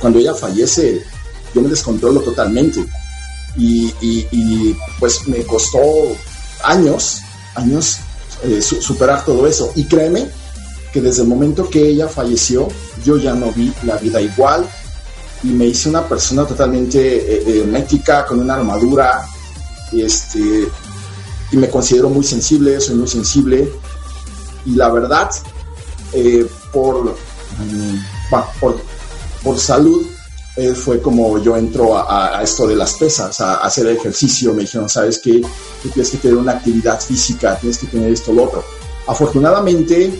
Cuando ella fallece, yo me descontrolo totalmente y, pues me costó años, años eh, superar todo eso. Y créeme que desde el momento que ella falleció, yo ya no vi la vida igual y me hice una persona totalmente eh, hermética, con una armadura, este, y me considero muy sensible, soy muy sensible, y la verdad, eh, por, mm, por, por salud, eh, fue como yo entro a, a esto de las pesas, a, a hacer ejercicio. Me dijeron, ¿sabes qué? Tú tienes que tener una actividad física, tienes que tener esto, lo otro. Afortunadamente,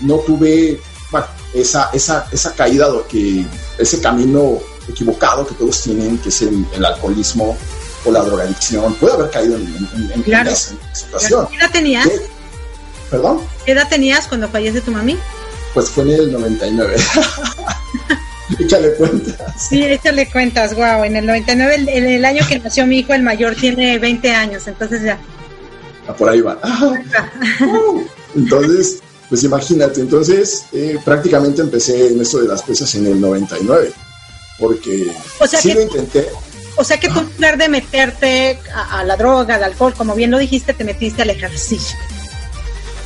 no tuve bueno, esa, esa, esa caída, que, ese camino equivocado que todos tienen, que es el, el alcoholismo o la drogadicción. Puede haber caído en, en- en- Claro. en esa situación. ¿Qué edad tenías? ¿Qué? ¿Perdón? ¿Qué edad tenías cuando fallece tu mami? Pues fue en el 99. [LAUGHS] [LAUGHS] Échale cuenta. Sí, échale cuentas, wow. En el 99, el- en el año que nació mi hijo, el mayor tiene 20 años, entonces ya. Ah, Por ahí va. [LAUGHS] Entonces, pues imagínate, entonces eh, prácticamente empecé en esto de las pesas en el 99, porque O sea sí que- lo intenté, O sea que tú en lugar de meterte a, a la droga, al alcohol, como bien lo dijiste, te metiste al ejercicio.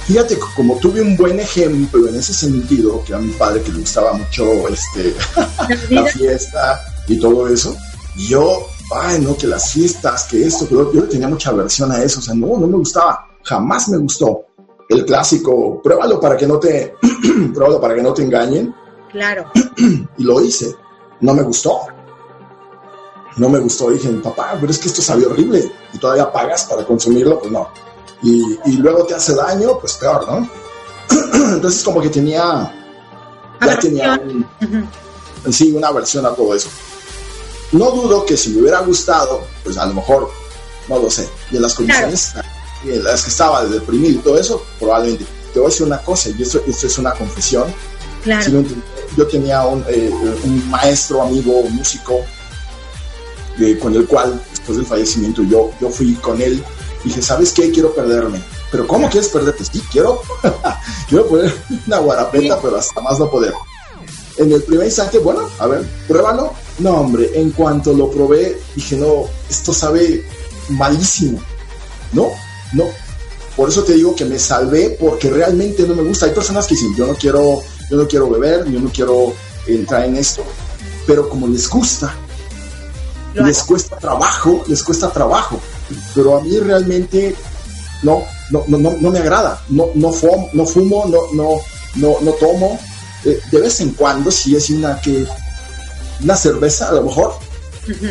Fíjate, co- como tuve un buen ejemplo en ese sentido, que a mi padre que le gustaba mucho este, [LAUGHS] la fiesta y todo eso, y yo, ay, no, que las fiestas, que esto, otro, yo tenía mucha aversión a eso, o sea, no, no me gustaba, jamás me gustó. El clásico, pruébalo para que no te, [CLEARS THROAT] pruébalo para que no te engañen, Claro. [CLEARS THROAT] y lo hice. No me gustó. No me gustó. Dije, papá, pero es que esto sabe horrible y todavía pagas para consumirlo, pues no. Y, y luego te hace daño, pues peor, ¿no? [CLEARS THROAT] Entonces como que tenía, ya tenía un- en sí una aversión a todo eso. No dudo que si me hubiera gustado, pues a lo mejor, no lo sé, y en las condiciones y en las que estaba de deprimido y todo eso, probablemente. Te voy a decir una cosa, y esto, esto es una confesión, Claro. Lo entendí. yo tenía un, eh, un maestro, amigo, músico, eh, con el cual, después del fallecimiento, yo, yo fui con él. Dije, ¿sabes qué? Quiero perderme. ¿Pero cómo quieres perderte? Sí, quiero, [LAUGHS] quiero poner una guarapeta, pero hasta más no poder. En el primer instante, bueno, a ver, pruébalo. No, hombre, en cuanto lo probé, dije, no, esto sabe malísimo. No, no. Por eso te digo que me salvé porque realmente no me gusta. Hay personas que dicen, yo no quiero, yo no quiero beber, yo no quiero entrar en esto. Pero como les gusta, les cuesta trabajo, les cuesta trabajo. Pero a mí realmente no, no, no, no, no me agrada. No, no, fumo, no fumo, no, no, no, no tomo. Eh, de vez en cuando, si es una que una cerveza a lo mejor,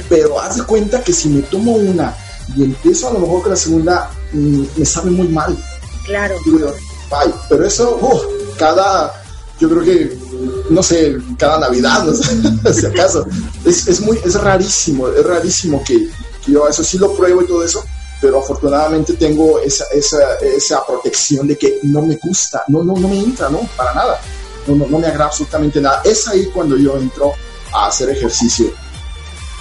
pero haz de cuenta que si me tomo una y empiezo a lo mejor con la segunda, mm, me sabe muy mal. Claro. Digo bye. Pero eso, uh, cada, yo creo que, no sé, cada Navidad, no sé, [LAUGHS] si acaso, es, es muy, es rarísimo, es rarísimo que yo eso sí lo pruebo y todo eso, pero afortunadamente tengo esa, esa, esa protección de que no me gusta, no, no, no me entra, no, para nada, no, no, no me agrada absolutamente nada. Es ahí cuando yo entro a hacer ejercicio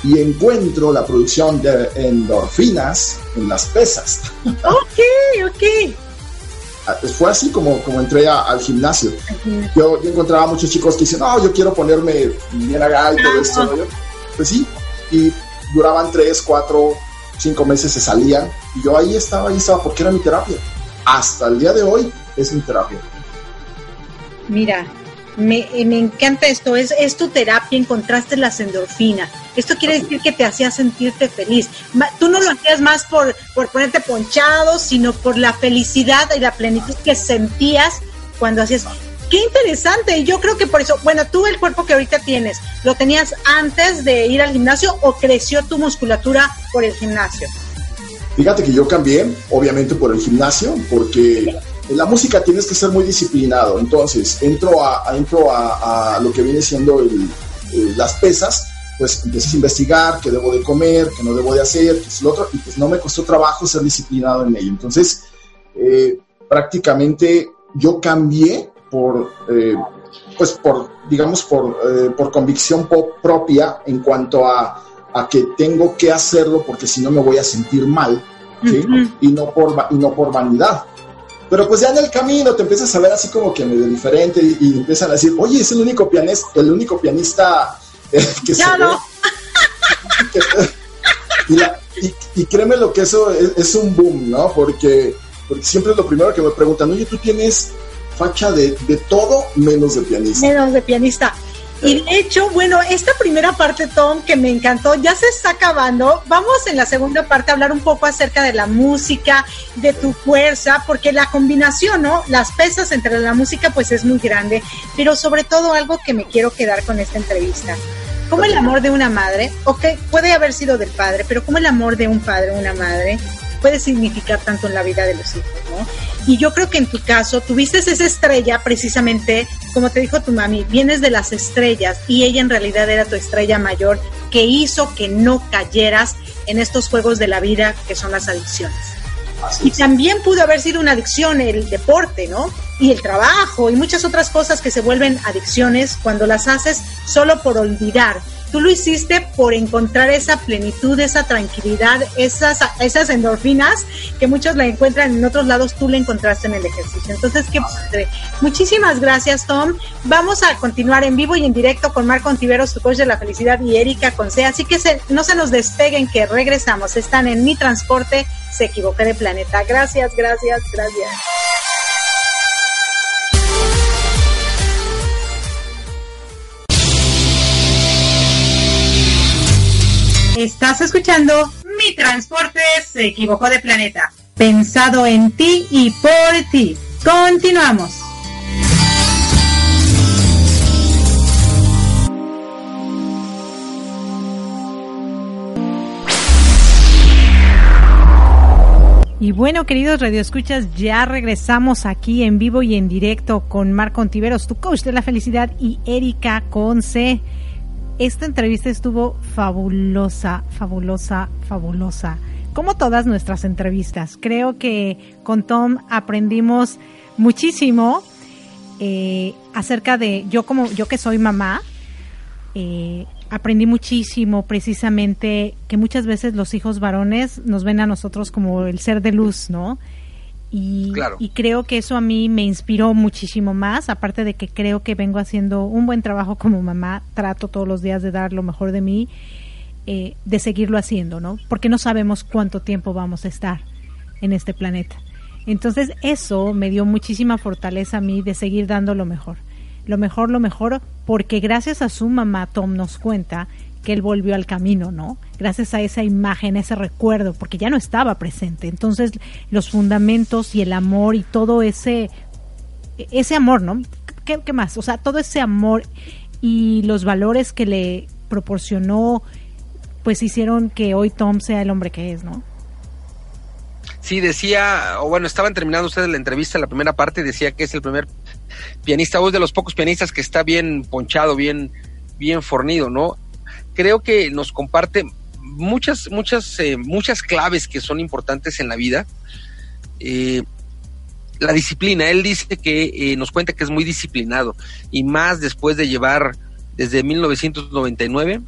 y encuentro la producción de endorfinas en las pesas. [LAUGHS] Ok, ok. Ah, Fue así como, como entré a- al gimnasio. Yo, yo encontraba muchos chicos que dicen, no, yo quiero ponerme bien acá y todo esto. ¿no? Yo, Pues sí, y duraban tres, cuatro, cinco meses, se salían. Y yo ahí estaba, ahí estaba, porque era mi terapia. Hasta el día de hoy es mi terapia. Mira, me, eh, me encanta esto, es, es tu terapia, encontraste las endorfinas. Esto quiere decir que te hacía sentirte feliz. Tú no lo hacías más por, por ponerte ponchado, sino por la felicidad y la plenitud que sentías cuando hacías. Qué interesante, yo creo que por eso, bueno, tú el cuerpo que ahorita tienes, ¿lo tenías antes de ir al gimnasio o creció tu musculatura por el gimnasio? Fíjate que yo cambié, obviamente por el gimnasio, porque en la música tienes que ser muy disciplinado. Entonces, entro a, entro a, lo que viene siendo el- eh, las pesas, pues empiezas a investigar qué debo de comer, qué no debo de hacer, qué es lo otro, y pues no me costó trabajo ser disciplinado en ello. Entonces, eh, prácticamente yo cambié por, eh, pues por, digamos, por, eh, por convicción propia en cuanto a, a que tengo que hacerlo porque si no me voy a sentir mal, ¿sí? y, no por, y no por vanidad. Pero pues ya en el camino te empiezas a ver así como que medio diferente y, y empiezan a decir, oye, es el único pianista, el único pianista eh, [LAUGHS] que se ve". no. [LAUGHS] y, la- y- y créeme lo que eso es, es un boom, ¿no? Porque, porque siempre es lo primero que me preguntan, oye, tú tienes facha de, de todo menos de pianista. Menos de pianista. Y de hecho, bueno, esta primera parte, Tom, que me encantó, ya se está acabando. Vamos en la segunda parte a hablar un poco acerca de la música, de tu fuerza, porque la combinación, ¿no? Las pesas entre la música, pues es muy grande, pero sobre todo algo que me quiero quedar con esta entrevista. Como el amor de una madre, ok, puede haber sido del padre, pero como el amor de un padre o una madre puede significar tanto en la vida de los hijos, ¿no? Y yo creo que en tu caso tuviste esa estrella precisamente, como te dijo tu mami, vienes de las estrellas y ella en realidad era tu estrella mayor que hizo que no cayeras en estos juegos de la vida que son las adicciones. Y también pudo haber sido una adicción el deporte, ¿no? Y el trabajo y muchas otras cosas que se vuelven adicciones cuando las haces solo por olvidar tú lo hiciste por encontrar esa plenitud, esa tranquilidad, esas, esas endorfinas que muchos la encuentran en otros lados, tú la encontraste en el ejercicio. Entonces, qué padre. Muchísimas gracias, Tom. Vamos a continuar en vivo y en directo con Marco Ontiveros, tu coach de la felicidad, y Erika Conce. Así que no se nos despeguen, que regresamos. Están en mi transporte, se equivoqué de planeta. Gracias, gracias, gracias. Estás escuchando Mi Transporte se equivocó de planeta. Pensado en ti y por ti. Continuamos. Y bueno, queridos radioescuchas, ya regresamos aquí en vivo y en directo con Marco Ontiveros, tu coach de la felicidad, y Erika Conce esta entrevista estuvo fabulosa, fabulosa, fabulosa. Como todas nuestras entrevistas. Creo que con Tom aprendimos muchísimo eh, acerca de yo como yo que soy mamá. Eh, aprendí muchísimo precisamente que muchas veces los hijos varones nos ven a nosotros como el ser de luz, ¿no? Y, y, creo que eso a mí me inspiró muchísimo más, aparte de que creo que vengo haciendo un buen trabajo como mamá, trato todos los días de dar lo mejor de mí, eh, de seguirlo haciendo, ¿no? Porque no sabemos cuánto tiempo vamos a estar en este planeta. Entonces eso me dio muchísima fortaleza a mí de seguir dando lo mejor. Lo mejor, lo mejor, porque gracias a su mamá, Tom nos cuenta que él volvió al camino, ¿no? Gracias a esa imagen, ese recuerdo, porque ya no estaba presente. Entonces, los fundamentos y el amor y todo ese, ese amor, ¿no? ¿Qué, qué más? O sea, todo ese amor y los valores que le proporcionó, pues hicieron que hoy Tom sea el hombre que es, ¿no? Sí, decía, o bueno, estaban terminando ustedes la entrevista, la primera parte, decía que es el primer pianista, o de los pocos pianistas que está bien ponchado, bien, bien fornido, ¿no? Creo que nos comparte muchas, muchas, eh, muchas claves que son importantes en la vida. Eh, la disciplina, él dice que eh, nos cuenta que es muy disciplinado y más después de llevar desde 1999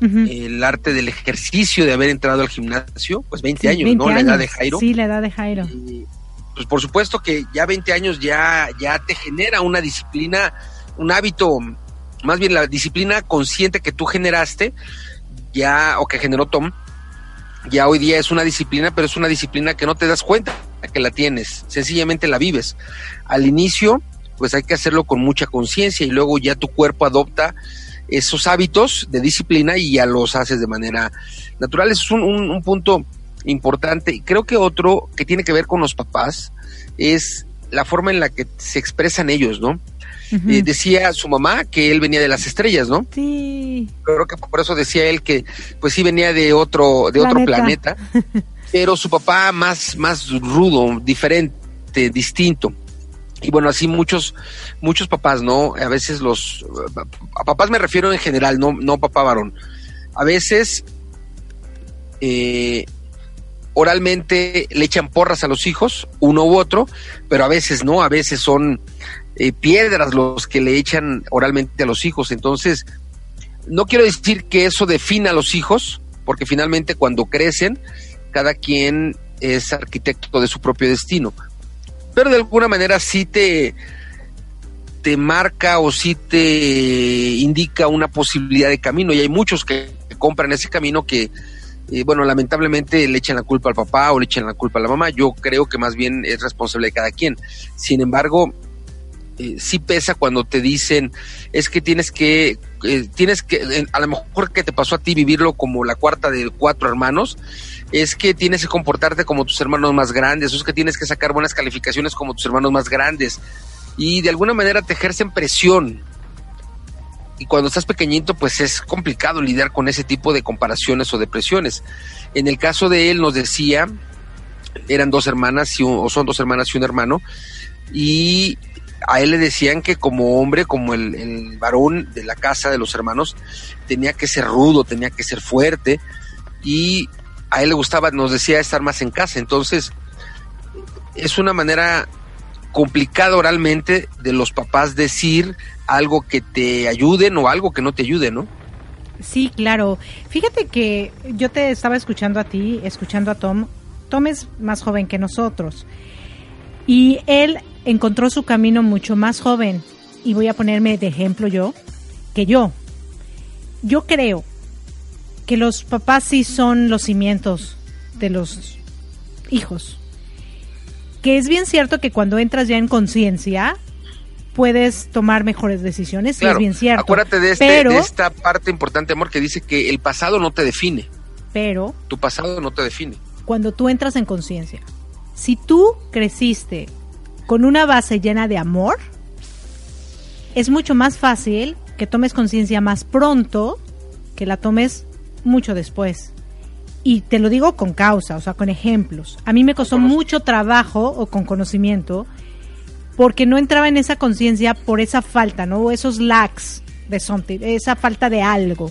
el arte del ejercicio, de haber entrado al gimnasio, pues 20 años, ¿no? La edad de Jairo. Sí, la edad de Jairo. pues por supuesto que ya 20 años ya, ya te genera una disciplina, un hábito más bien la disciplina consciente que tú generaste, ya, o que generó Tom, ya hoy día es una disciplina, pero es una disciplina que no te das cuenta que la tienes, sencillamente la vives. Al inicio, pues hay que hacerlo con mucha conciencia y luego ya tu cuerpo adopta esos hábitos de disciplina y ya los haces de manera natural. es un, un punto importante. Y creo que otro que tiene que ver con los papás es la forma en la que se expresan ellos, ¿no? Eh, decía su mamá que él venía de las estrellas, ¿no? Sí. Creo que por eso decía él que pues sí venía de otro de otro planeta, [LAUGHS] pero su papá más más rudo, diferente, distinto. Y bueno, así muchos muchos papás, ¿no? A veces los a papás me refiero en general, no no papá varón. A veces eh, oralmente le echan porras a los hijos, uno u otro, pero a veces no, a veces son eh, piedras los que le echan oralmente a los hijos. Entonces, no quiero decir que eso defina a los hijos, porque finalmente cuando crecen, cada quien es arquitecto de su propio destino. Pero de alguna manera sí te, te marca o sí te indica una posibilidad de camino. Y hay muchos que compran ese camino que, eh, bueno, lamentablemente le echan la culpa al papá o le echan la culpa a la mamá. Yo creo que más bien es responsable de cada quien. Sin embargo, eh, sí pesa cuando te dicen es que tienes que eh, tienes que eh, a lo mejor que te pasó a ti vivirlo como la cuarta de cuatro hermanos es que tienes que comportarte como tus hermanos más grandes o es que tienes que sacar buenas calificaciones como tus hermanos más grandes y de alguna manera te ejercen presión. Y cuando estás pequeñito pues es complicado lidiar con ese tipo de comparaciones o de presiones. En el caso de él nos decía eran dos hermanas y o son dos hermanas y un hermano y a él le decían que como hombre, como el, varón de la casa de los hermanos, tenía que ser rudo, tenía que ser fuerte y a él le gustaba, nos decía, estar más en casa. Entonces, es una manera complicada oralmente de los papás decir algo que te ayuden o algo que no te ayude, ¿no? Sí, claro. Fíjate que yo te estaba escuchando a ti, escuchando a Tom. Tom es más joven que nosotros. Y él encontró su camino mucho más joven. Y voy a ponerme de ejemplo yo, que yo. Yo creo que los papás sí son los cimientos de los hijos. Que es bien cierto que cuando entras ya en conciencia, puedes tomar mejores decisiones, es bien cierto. Acuérdate de, este, de esta parte importante, amor, que dice que el pasado no te define. Pero. Tu pasado no te define. Cuando tú entras en conciencia, si tú creciste con una base llena de amor, es mucho más fácil que tomes conciencia más pronto que la tomes mucho después. Y te lo digo con causa, o sea, con ejemplos. A mí me costó mucho trabajo o con conocimiento porque no entraba en esa conciencia por esa falta, ¿no? O esos lacks de something, esa falta de algo.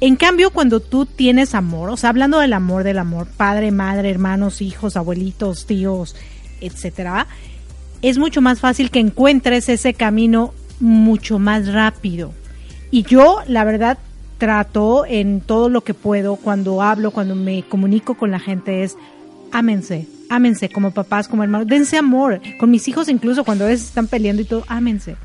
En cambio, cuando tú tienes amor, o sea, hablando del amor, del amor, padre, madre, hermanos, hijos, abuelitos, tíos, etcétera, es mucho más fácil que encuentres ese camino mucho más rápido. Y yo, la verdad, trato en todo lo que puedo, cuando hablo, cuando me comunico con la gente, es ámense, ámense como papás, como hermanos, dense amor. Con mis hijos incluso cuando a veces están peleando y todo, ámense.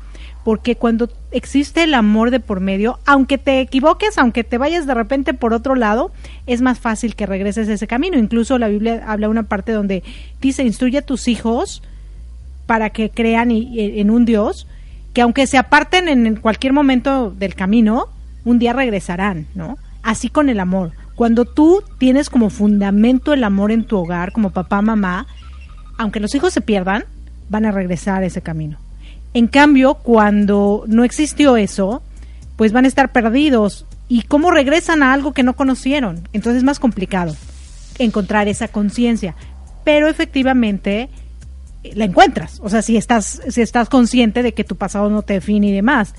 Porque cuando existe el amor de por medio, aunque te equivoques, aunque te vayas de repente por otro lado, es más fácil que regreses ese camino. Incluso la Biblia habla una parte donde dice, instruye a tus hijos para que crean en un Dios, que aunque se aparten en cualquier momento del camino, un día regresarán, ¿no? Así con el amor. Cuando tú tienes como fundamento el amor en tu hogar, como papá, mamá, aunque los hijos se pierdan, van a regresar a ese camino. En cambio, cuando no existió eso, pues van a estar perdidos. ¿Y cómo regresan a algo que no conocieron? Entonces es más complicado encontrar esa conciencia. Pero efectivamente eh, la encuentras. O sea, si estás, si estás consciente de que tu pasado no te define y demás.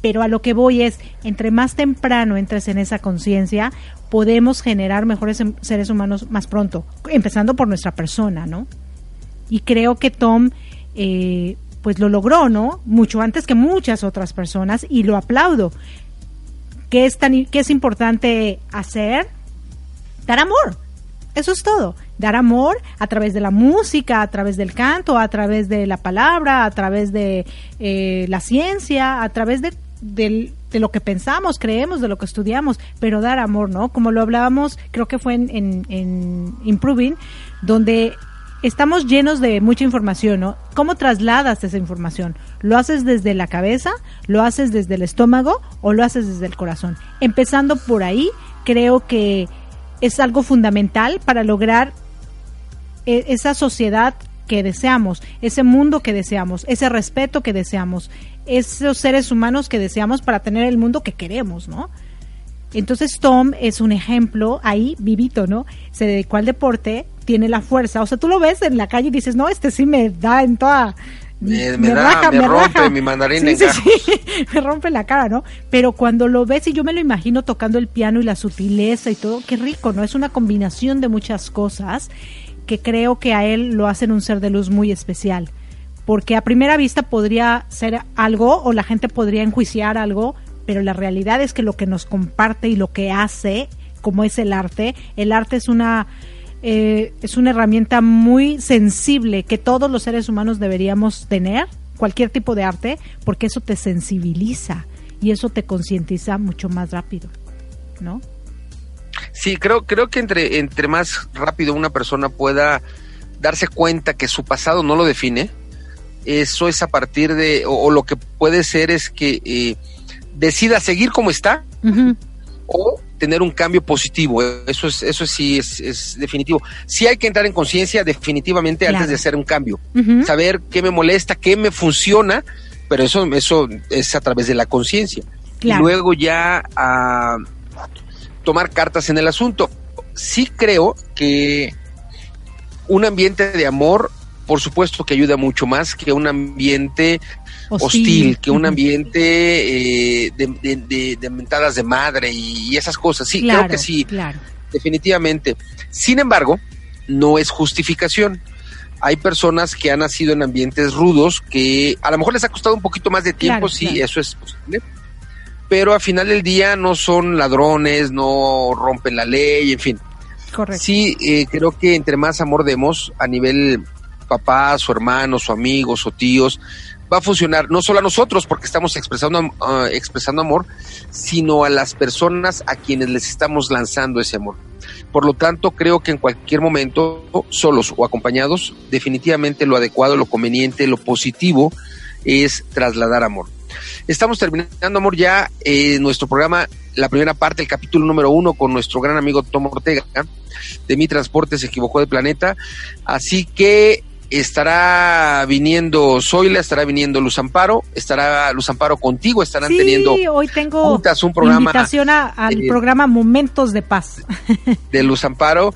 Pero a lo que voy es, entre más temprano entres en esa conciencia, podemos generar mejores em, seres humanos más pronto, empezando por nuestra persona, ¿no? Y creo que Tom eh, pues lo logró, ¿no? Mucho antes que muchas otras personas y lo aplaudo. ¿Qué es, tan, es importante hacer? Dar amor. Eso es todo. Dar amor a través de la música, a través del canto, a través de la palabra, a través de eh, la ciencia, a través de, de, lo que pensamos, creemos, de lo que estudiamos, pero dar amor, ¿no? Como lo hablábamos, creo que fue en, en Improving, donde estamos llenos de mucha información, ¿no? ¿Cómo trasladas esa información? ¿Lo haces desde la cabeza? ¿Lo haces desde el estómago? ¿O lo haces desde el corazón? Empezando por ahí, creo que es algo fundamental para lograr e, esa sociedad que deseamos, ese mundo que deseamos, ese respeto que deseamos, esos seres humanos que deseamos para tener el mundo que queremos, ¿no? Entonces Tom es un ejemplo ahí vivito, ¿no? Se dedicó al deporte, tiene la fuerza. O sea, tú lo ves en la calle y dices, no, este sí me da en toda... Me, me, da, me, rompe mi mandarín sí, sí, sí, [LAUGHS] me rompe la cara, ¿no? Pero cuando lo ves y yo me lo imagino tocando el piano y la sutileza y todo, qué rico, ¿no? Es una combinación de muchas cosas que creo que a él lo hacen un ser de luz muy especial. Porque a primera vista podría ser algo o la gente podría enjuiciar algo, pero la realidad es que lo que nos comparte y lo que hace, como es el arte, el arte es una eh, es una herramienta muy sensible que todos los seres humanos deberíamos tener, cualquier tipo de arte, porque eso te sensibiliza y eso te concientiza mucho más rápido, ¿no? Sí, creo, creo que entre, entre más rápido una persona pueda darse cuenta que su pasado no lo define, eso es a partir de, o, lo que puede ser es que eh, decida seguir como está o tener un cambio positivo. Eso es, eso sí es, es definitivo. Sí hay que entrar en conciencia definitivamente Claro. antes de hacer un cambio. Saber qué me molesta, qué me funciona, pero eso, eso es a través de la conciencia. Claro. Y luego ya a tomar cartas en el asunto. Sí creo que un ambiente de amor, por supuesto que ayuda mucho más que un ambiente hostil, Hostil. que un ambiente eh, de, de, de- de mentadas de madre y, y esas cosas. Sí, claro, creo que sí, Claro. definitivamente. Sin embargo, no es justificación. Hay personas que han nacido en ambientes rudos que a lo mejor les ha costado un poquito más de tiempo, Claro, sí, eso es posible. Pero al final del día no son ladrones, no rompen la ley, en fin. Correcto. Sí, eh, creo que entre más amor demos a nivel papás o hermanos o amigos o tíos, va a funcionar no solo a nosotros porque estamos expresando, ah, expresando amor, sino a las personas a quienes les estamos lanzando ese amor. Por lo tanto, creo que en cualquier momento, solos o acompañados, definitivamente lo adecuado, lo conveniente, lo positivo es trasladar amor. Estamos terminando, amor, ya eh, nuestro programa, la primera parte, el capítulo número uno, con nuestro gran amigo Tom Ortega, de Mi Transporte se equivocó de planeta. Así que estará viniendo Zoila, estará viniendo Luz Amparo, estará Luz Amparo contigo, estarán Sí, teniendo hoy tengo juntas un programa invitación a- al eh, programa Momentos de Paz. [LAUGHS] de Luz Amparo.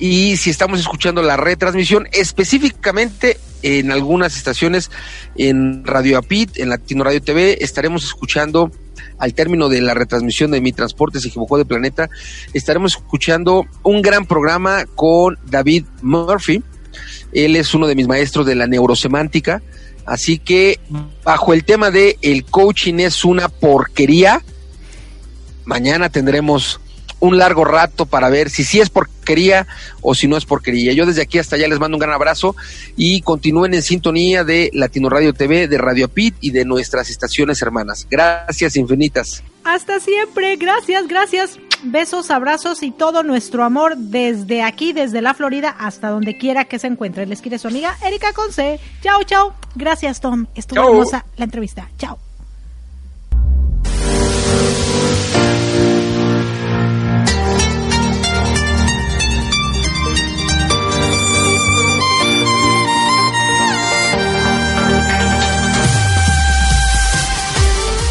Y si estamos escuchando la retransmisión, específicamente en algunas estaciones en Radio Apit, en Latino Radio TV, estaremos escuchando al término de la retransmisión de Mi Transporte se equivocó de planeta, estaremos escuchando un gran programa con David Murphy. Él es uno de mis maestros de la neurosemántica. Así que bajo el tema de el coaching es una porquería, mañana tendremos un largo rato para ver si sí es porquería o si no es porquería. Yo desde aquí hasta allá les mando un gran abrazo y continúen en sintonía de Latino Radio TV, de Radio Apit y de nuestras estaciones hermanas. Gracias infinitas. Hasta siempre, gracias, gracias. Besos, abrazos y todo nuestro amor desde aquí, desde la Florida, hasta donde quiera que se encuentre. Les quiere su amiga Erika Conce. Chao, chao. Gracias, Tom. Estuvo Chao. hermosa la entrevista. Chao.